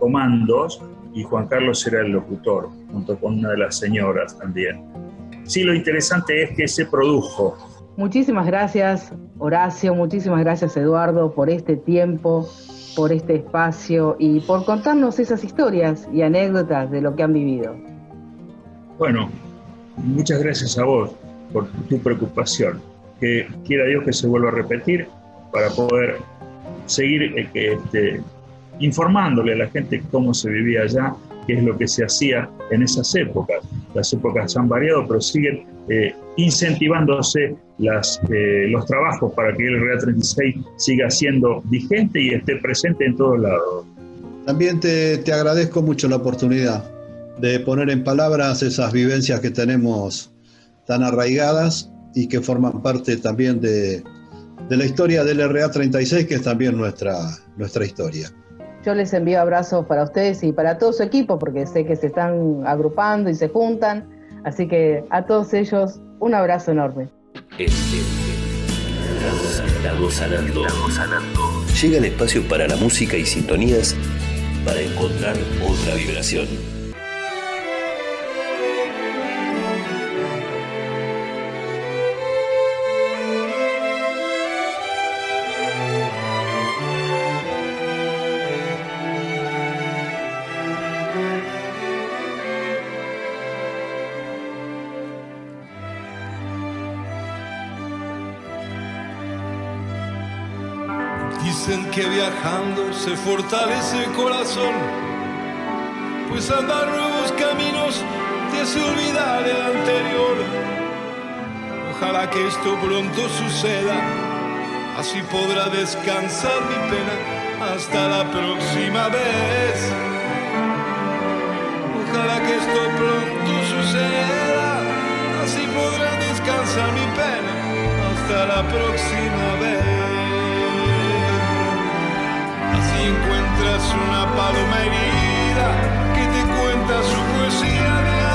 [SPEAKER 12] comandos y Juan Carlos era el locutor, junto con una de las señoras también. Sí, lo interesante es que se produjo.
[SPEAKER 10] Muchísimas gracias, Horacio, muchísimas gracias, Eduardo, por este tiempo, por este espacio y por contarnos esas historias y anécdotas de lo que han vivido.
[SPEAKER 12] Bueno, muchas gracias a vos por tu preocupación. Que quiera Dios que se vuelva a repetir para poder seguir eh, este, informándole a la gente cómo se vivía allá, qué es lo que se hacía en esas épocas. Las épocas han variado, pero siguen eh, incentivándose eh, los trabajos para que el Real 36 siga siendo vigente y esté presente en todos lados.
[SPEAKER 13] También te, te agradezco mucho la oportunidad de poner en palabras esas vivencias que tenemos tan arraigadas y que forman parte también de, de la historia del RA36, que es también nuestra, nuestra historia.
[SPEAKER 10] Yo les envío abrazos para ustedes y para todo su equipo, porque sé que se están agrupando y se juntan. Así que a todos ellos, un abrazo enorme.
[SPEAKER 1] Llega el espacio para la música y sintonías para encontrar otra vibración.
[SPEAKER 14] Se fortalece el corazón, pues andar nuevos caminos te hace olvidar el anterior. Ojalá que esto pronto suceda, así podrá descansar mi pena hasta la próxima vez. Ojalá que esto pronto suceda, así podrá descansar mi pena hasta la próxima vez encuentras una paloma herida que te cuenta su poesía de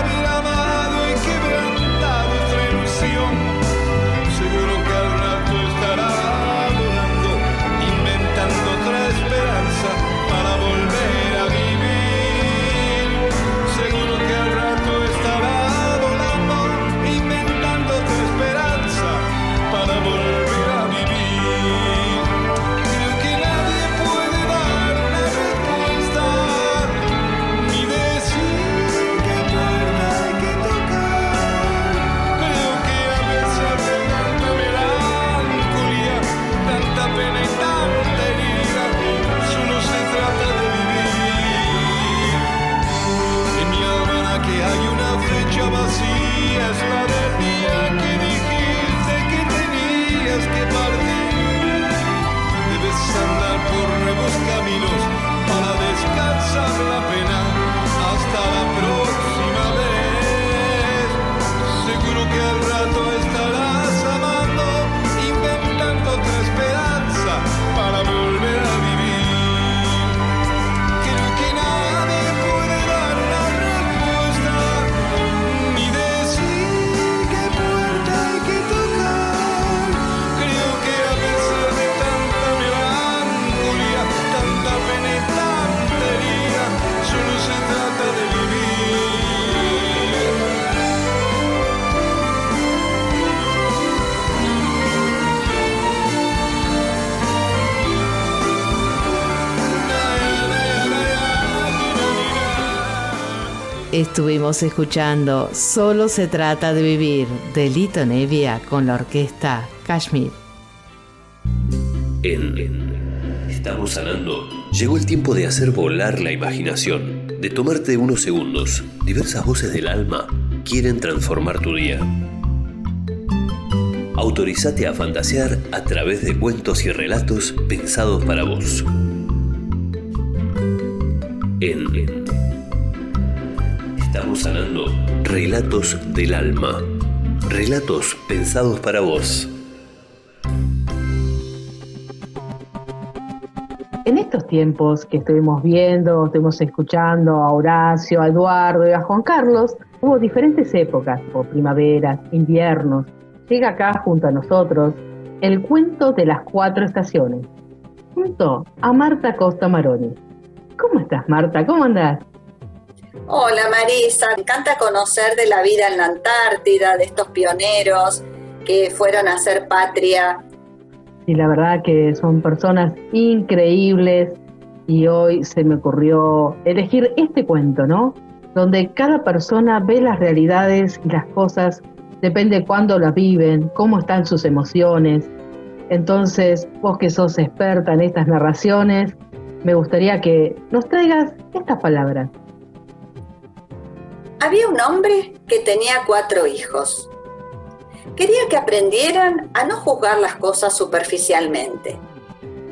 [SPEAKER 2] Escuchando Solo se trata de vivir de Lito Nevia con la orquesta Kashmir.
[SPEAKER 1] En Estamos sanando. Llegó el tiempo de hacer volar la imaginación, de tomarte unos segundos. Diversas voces del alma quieren transformar tu día. Autorizate a fantasear a través de cuentos y relatos pensados para vos. En Sanando relatos del alma. Relatos pensados para vos.
[SPEAKER 10] En estos tiempos que estuvimos viendo, estuvimos escuchando a Horacio, a Eduardo y a Juan Carlos, hubo diferentes épocas, o primaveras, inviernos. Llega acá junto a nosotros el cuento de las cuatro estaciones, junto a Marta Costa Maroni. ¿Cómo estás, Marta? ¿Cómo andás?
[SPEAKER 15] Hola Marisa, me encanta conocer de la vida en la Antártida, de estos pioneros que fueron a hacer patria.
[SPEAKER 10] Y la verdad que son personas increíbles y hoy se me ocurrió elegir este cuento, ¿no? Donde cada persona ve las realidades y las cosas, depende cuándo las viven, cómo están sus emociones. Entonces, vos que sos experta en estas narraciones, me gustaría que nos traigas estas palabras.
[SPEAKER 15] Había un hombre que tenía cuatro hijos. Quería que aprendieran a no juzgar las cosas superficialmente.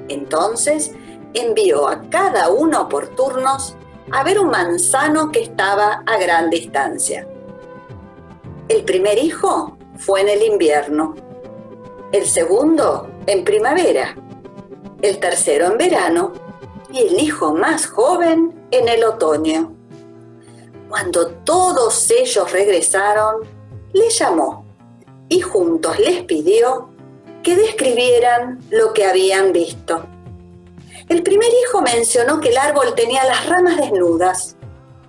[SPEAKER 15] Entonces envió a cada uno por turnos a ver un manzano que estaba a gran distancia. El primer hijo fue en el invierno, el segundo en primavera, el tercero en verano y el hijo más joven en el otoño. Cuando todos ellos regresaron, le llamó y juntos les pidió que describieran lo que habían visto. El primer hijo mencionó que el árbol tenía las ramas desnudas,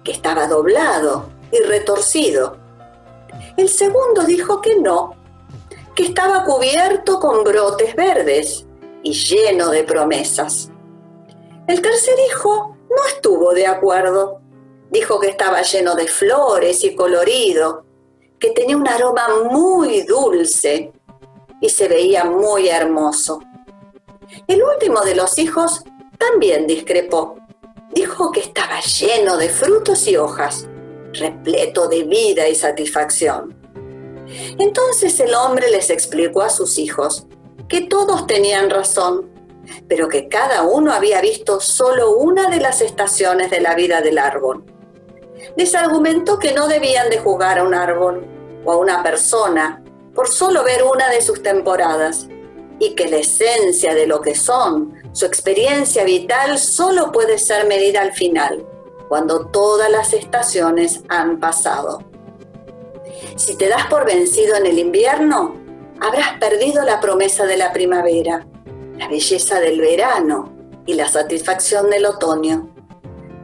[SPEAKER 15] que estaba doblado y retorcido. El segundo dijo que no, que estaba cubierto con brotes verdes y lleno de promesas. El tercer hijo no estuvo de acuerdo. Dijo que estaba lleno de flores y colorido, que tenía un aroma muy dulce y se veía muy hermoso. El último de los hijos también discrepó. Dijo que estaba lleno de frutos y hojas, repleto de vida y satisfacción. Entonces el hombre les explicó a sus hijos que todos tenían razón, pero que cada uno había visto solo una de las estaciones de la vida del árbol. Les argumentó que no debían de jugar a un árbol o a una persona por solo ver una de sus temporadas y que la esencia de lo que son, su experiencia vital, solo puede ser medida al final, cuando todas las estaciones han pasado. Si te das por vencido en el invierno, habrás perdido la promesa de la primavera, la belleza del verano y la satisfacción del otoño.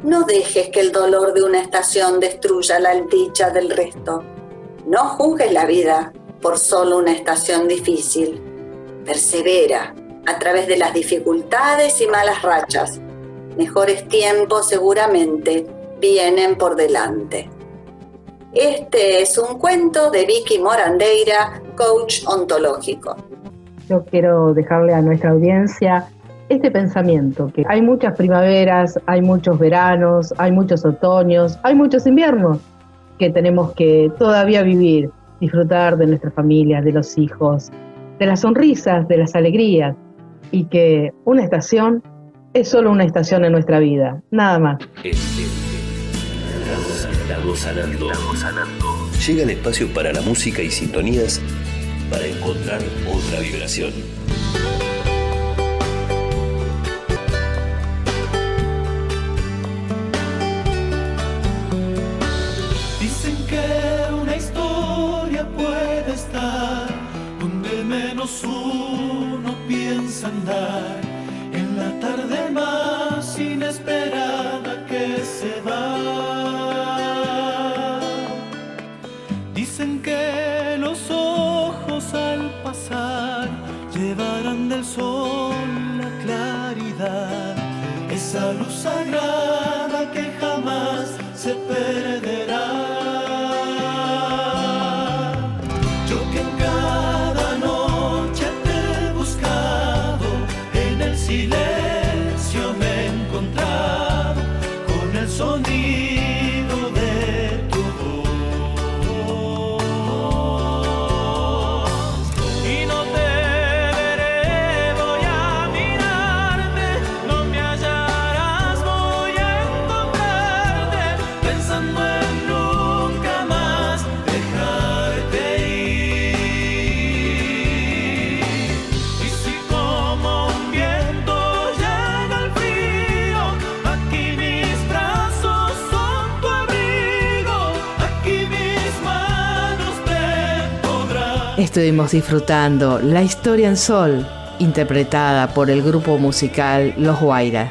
[SPEAKER 15] No dejes que el dolor de una estación destruya la dicha del resto. No juzgues la vida por solo una estación difícil. Persevera a través de las dificultades y malas rachas. Mejores tiempos seguramente vienen por delante. Este es un cuento de Vicky Morandeira, coach ontológico.
[SPEAKER 10] Yo quiero dejarle a nuestra audiencia este pensamiento, que hay muchas primaveras, hay muchos veranos, hay muchos otoños, hay muchos inviernos que tenemos que todavía vivir, disfrutar de nuestra familia, de los hijos, de las sonrisas, de las alegrías, y que una estación es solo una estación en nuestra vida, nada más.
[SPEAKER 3] Estamos sanando. Estamos sanando. Llega el espacio para la música y sintonías para encontrar otra vibración.
[SPEAKER 2] Estuvimos disfrutando La historia en sol, interpretada por el grupo musical Los Guaira.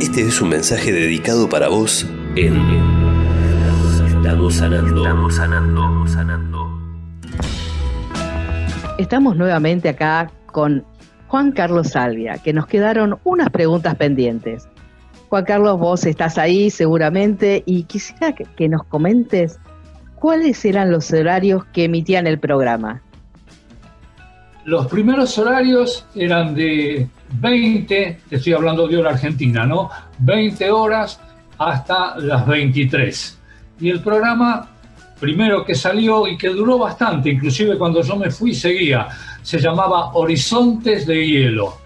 [SPEAKER 3] Este es un mensaje dedicado para vos en Estamos sanando. Estamos sanando. sanando.
[SPEAKER 10] Estamos nuevamente acá con Juan Carlos Salvia, que nos quedaron unas preguntas pendientes. Juan Carlos, vos estás ahí seguramente y quisiera que, que nos comentes cuáles eran los horarios que emitían el programa.
[SPEAKER 9] Los primeros horarios eran de 20, te estoy hablando de hora argentina, ¿no? 20 horas hasta las 23. Y el programa, primero que salió y que duró bastante, inclusive cuando yo me fui seguía, se llamaba Horizontes de Hielo.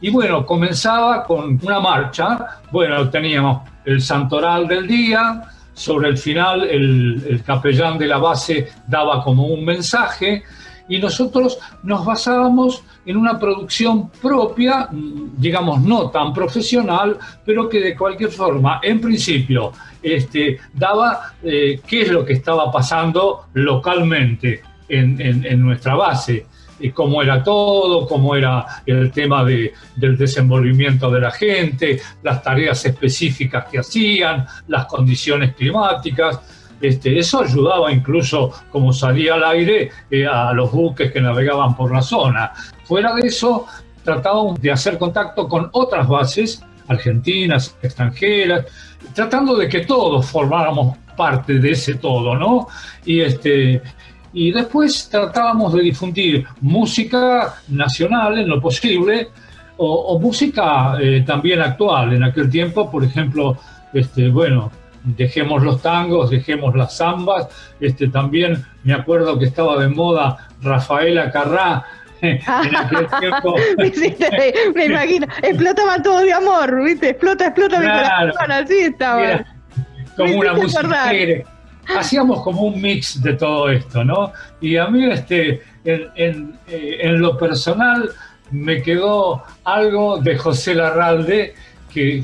[SPEAKER 9] Y bueno, comenzaba con una marcha, bueno, teníamos el santoral del día, sobre el final el, el capellán de la base daba como un mensaje, y nosotros nos basábamos en una producción propia, digamos no tan profesional, pero que de cualquier forma, en principio, este, daba eh, qué es lo que estaba pasando localmente en, en- en nuestra base, y cómo era todo, cómo era el tema de- del desenvolvimiento de la gente, las tareas específicas que hacían, las condiciones climáticas. Este, eso ayudaba incluso, como salía al aire, eh, a los buques que navegaban por la zona. Fuera de eso, tratábamos de hacer contacto con otras bases, argentinas, extranjeras, tratando de que todos formáramos parte de ese todo, ¿no? Y, este, Y después tratábamos de difundir música nacional en lo posible o, música eh, también actual. En aquel tiempo, por ejemplo, este, bueno, dejemos los tangos, dejemos las zambas. Este, también me acuerdo que estaba de moda Rafaela Carrá. En aquel tiempo.
[SPEAKER 10] me, imagino, explotaba todo de amor, ¿viste? Explota, explota mi corazón, así estaba.
[SPEAKER 9] como una música. Hacíamos como un mix de todo esto, ¿no? Y a mí, este, en, en, eh, lo personal, me quedó algo de José Larralde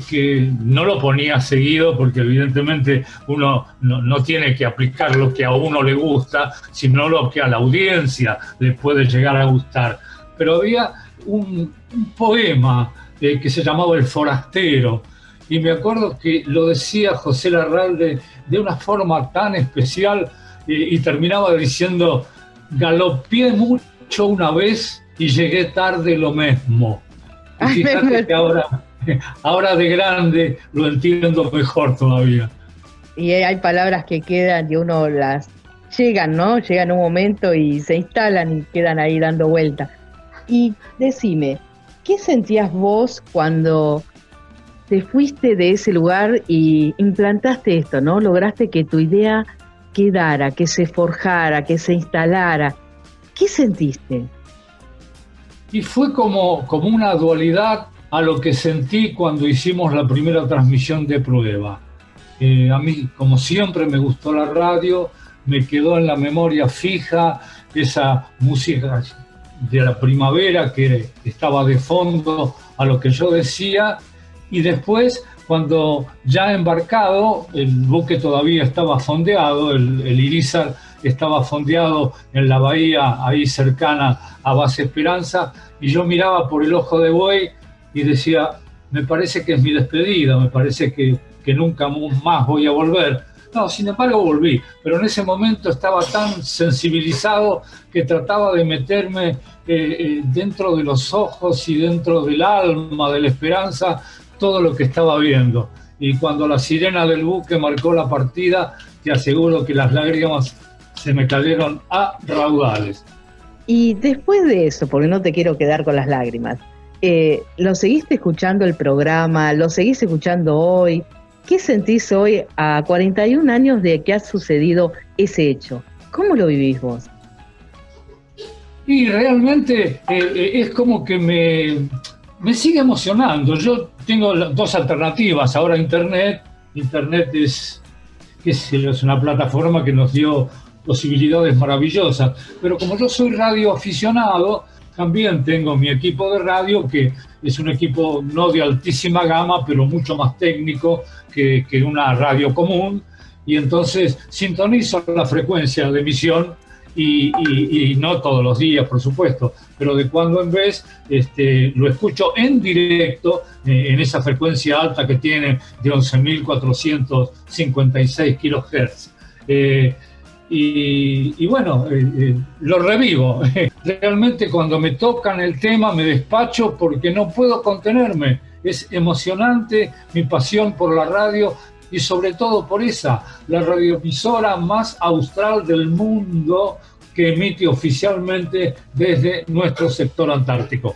[SPEAKER 9] que, no lo ponía seguido porque evidentemente uno no, tiene que aplicar lo que a uno le gusta, sino lo que a la audiencia le puede llegar a gustar. Pero había un, poema eh, que se llamaba El Forastero y me acuerdo que lo decía José Larralde de una forma tan especial y terminaba diciendo, galopé mucho una vez y llegué tarde lo mismo. Y fíjate que ahora, ahora de grande lo entiendo mejor todavía.
[SPEAKER 10] Y hay palabras que quedan y uno las llegan, ¿no? Llegan un momento y se instalan y quedan ahí dando vuelta. Y decime, ¿qué sentías vos cuando te fuiste de ese lugar y implantaste esto, ¿no? Lograste que tu idea quedara, que se forjara, que se instalara. ¿Qué sentiste?
[SPEAKER 9] Y fue como, como una dualidad a lo que sentí cuando hicimos la primera transmisión de prueba. Eh, a mí, como siempre, me gustó la radio, me quedó en la memoria fija esa música de la primavera que estaba de fondo a lo que yo decía y después cuando ya embarcado, el buque todavía estaba fondeado, el, el Irizar estaba fondeado en la bahía ahí cercana a Base Esperanza y yo miraba por el ojo de buey y decía, me parece que es mi despedida, me parece que, que nunca más voy a volver. No, sin embargo volví, pero en ese momento estaba tan sensibilizado que trataba de meterme eh, eh, dentro de los ojos y dentro del alma, de la esperanza, todo lo que estaba viendo. Y cuando la sirena del buque marcó la partida, te aseguro que las lágrimas se me cayeron a raudales.
[SPEAKER 10] Y después de eso, porque no te quiero quedar con las lágrimas, eh, ¿lo seguiste escuchando el programa? ¿Lo seguís escuchando hoy? ¿Qué sentís hoy a 41 años de que ha sucedido ese hecho? ¿Cómo lo vivís vos?
[SPEAKER 9] Y realmente eh, eh, es como que me, me sigue emocionando. Yo tengo dos alternativas. Ahora Internet, Internet es, es una plataforma que nos dio posibilidades maravillosas. Pero como yo soy radio aficionado, también tengo mi equipo de radio, que es un equipo no de altísima gama, pero mucho más técnico que, que una radio común. Y entonces sintonizo la frecuencia de emisión y, y, no todos los días, por supuesto, pero de cuando en vez este, lo escucho en directo eh, en esa frecuencia alta que tiene de 11.456 kHz. Eh, y, bueno, eh, eh, lo revivo. Realmente cuando me tocan el tema me despacho porque no puedo contenerme. Es emocionante mi pasión por la radio y sobre todo por esa, la radioemisora más austral del mundo que emite oficialmente desde nuestro sector antártico.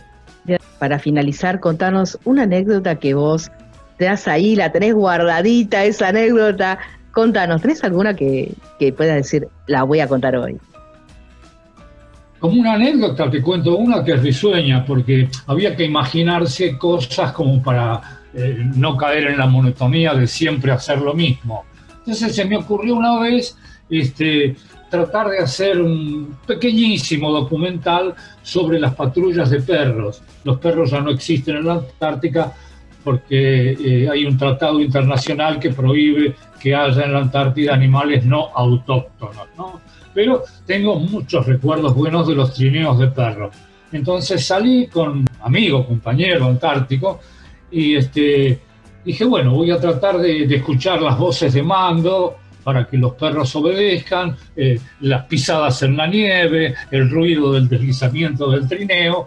[SPEAKER 10] Para finalizar, contanos una anécdota que vos te das ahí, la tenés guardadita, esa anécdota Contanos, ¿tenés alguna que, que puedas decir, la voy a contar hoy?
[SPEAKER 9] Como una anécdota, te cuento una que es risueña, porque había que imaginarse cosas como para eh, no caer en la monotonía de siempre hacer lo mismo. Entonces se me ocurrió una vez este, tratar de hacer un pequeñísimo documental sobre las patrullas de perros. Los perros ya no existen en la Antártica porque eh, hay un tratado internacional que prohíbe que haya en la Antártida animales no autóctonos, ¿no? Pero tengo muchos recuerdos buenos de los trineos de perros. Entonces salí con amigo, compañero antártico, y este, dije, bueno, voy a tratar de, escuchar las voces de mando para que los perros obedezcan, eh, las pisadas en la nieve, el ruido del deslizamiento del trineo.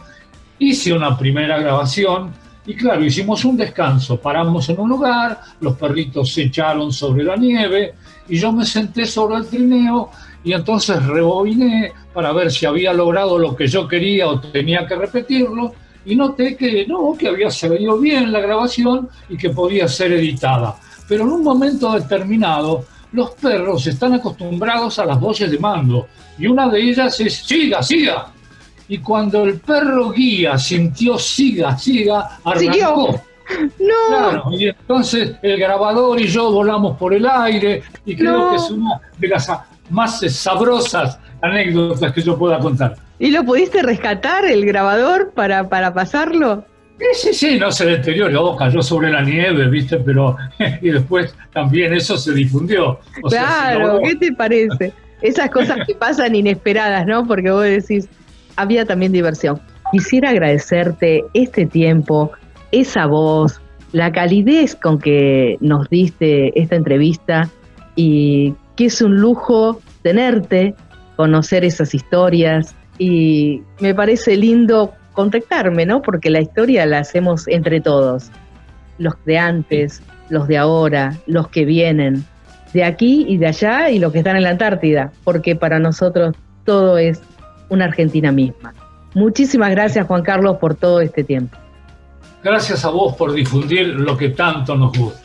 [SPEAKER 9] Hice una primera grabación y claro, hicimos un descanso, paramos en un lugar, los perritos se echaron sobre la nieve y yo me senté sobre el trineo y entonces rebobiné para ver si había logrado lo que yo quería o tenía que repetirlo y noté que no, que había salido bien la grabación y que podía ser editada. Pero en un momento determinado, los perros están acostumbrados a las voces de mando y una de ellas es siga, siga. Y cuando el perro guía sintió siga, siga, arrancó.
[SPEAKER 10] No.
[SPEAKER 9] y entonces el grabador y yo volamos por el aire y creo que es una de las más sabrosas anécdotas que yo pueda contar.
[SPEAKER 10] ¿Y lo pudiste rescatar el grabador para, para pasarlo?
[SPEAKER 9] Sí, sí, sí, no se deterioró, cayó sobre la nieve, ¿viste? Pero y después también eso se difundió.
[SPEAKER 10] claro, ¿qué te parece? Esas cosas que pasan inesperadas, ¿no? Porque vos decís, había también diversión. Quisiera agradecerte este tiempo, esa voz, la calidez con que nos diste esta entrevista y que es un lujo tenerte, conocer esas historias y me parece lindo contactarme, ¿no? Porque la historia la hacemos entre todos, los de antes, los de ahora, los que vienen, de aquí y de allá y los que están en la Antártida, porque para nosotros todo es una Argentina misma. Muchísimas gracias Juan Carlos por todo este tiempo.
[SPEAKER 9] Gracias a vos por difundir lo que tanto nos gusta.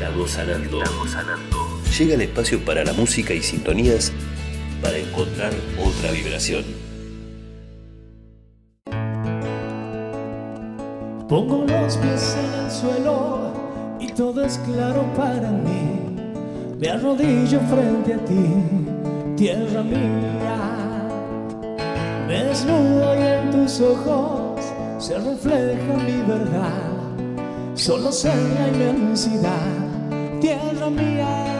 [SPEAKER 1] Estamos sanando. Llega el espacio para la música y sintonías para encontrar otra vibración.
[SPEAKER 16] Pongo los pies en el suelo y todo es claro para mí. Me arrodillo frente a ti, tierra mía. Me desnudo y en tus ojos se refleja mi verdad. Solo sé la inmensidad, tierra mía.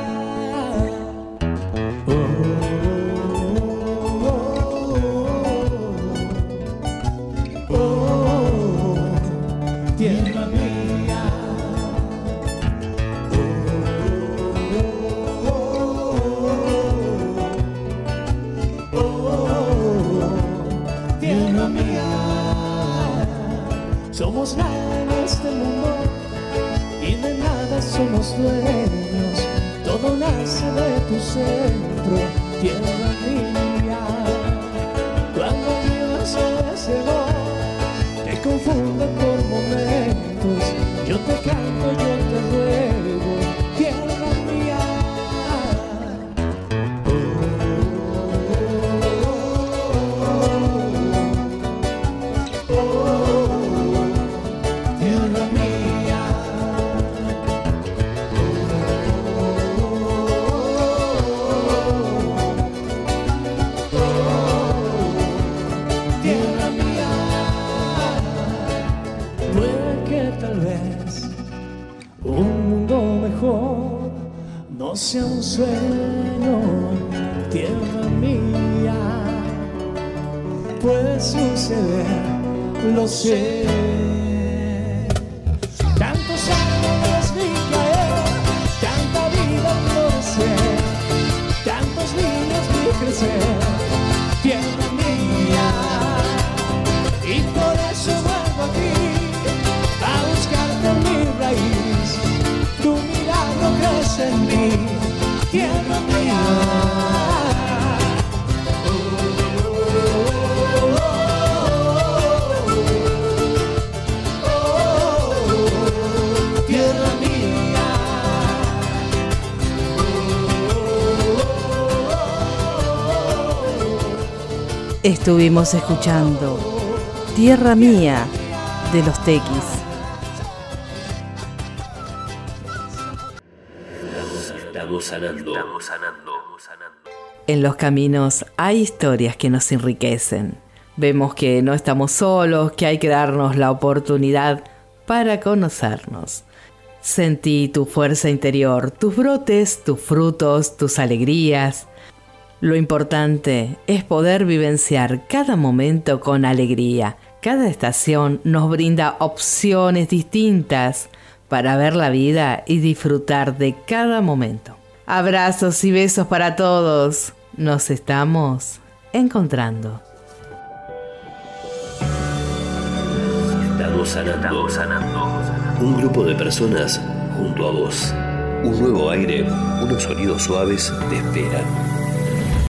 [SPEAKER 16] Somos dueños. Todo nace de tu centro, un mundo mejor no sea un sueño, tierra mía. Puede suceder, lo sé. En mí, tierra mía.
[SPEAKER 2] Estuvimos escuchando Tierra Mía de los Tequis.
[SPEAKER 1] Estamos sanando.
[SPEAKER 2] En los caminos hay historias que nos enriquecen. Vemos que no estamos solos, que hay que darnos la oportunidad para conocernos. Sentí tu fuerza interior, tus brotes, tus frutos, tus alegrías. Lo importante es poder vivenciar cada momento con alegría. Cada estación nos brinda opciones distintas para ver la vida y disfrutar de cada momento. Abrazos y besos para todos. Nos estamos encontrando.
[SPEAKER 1] Estamos sanando. Un grupo de personas junto a vos. Un nuevo aire, unos sonidos suaves te esperan.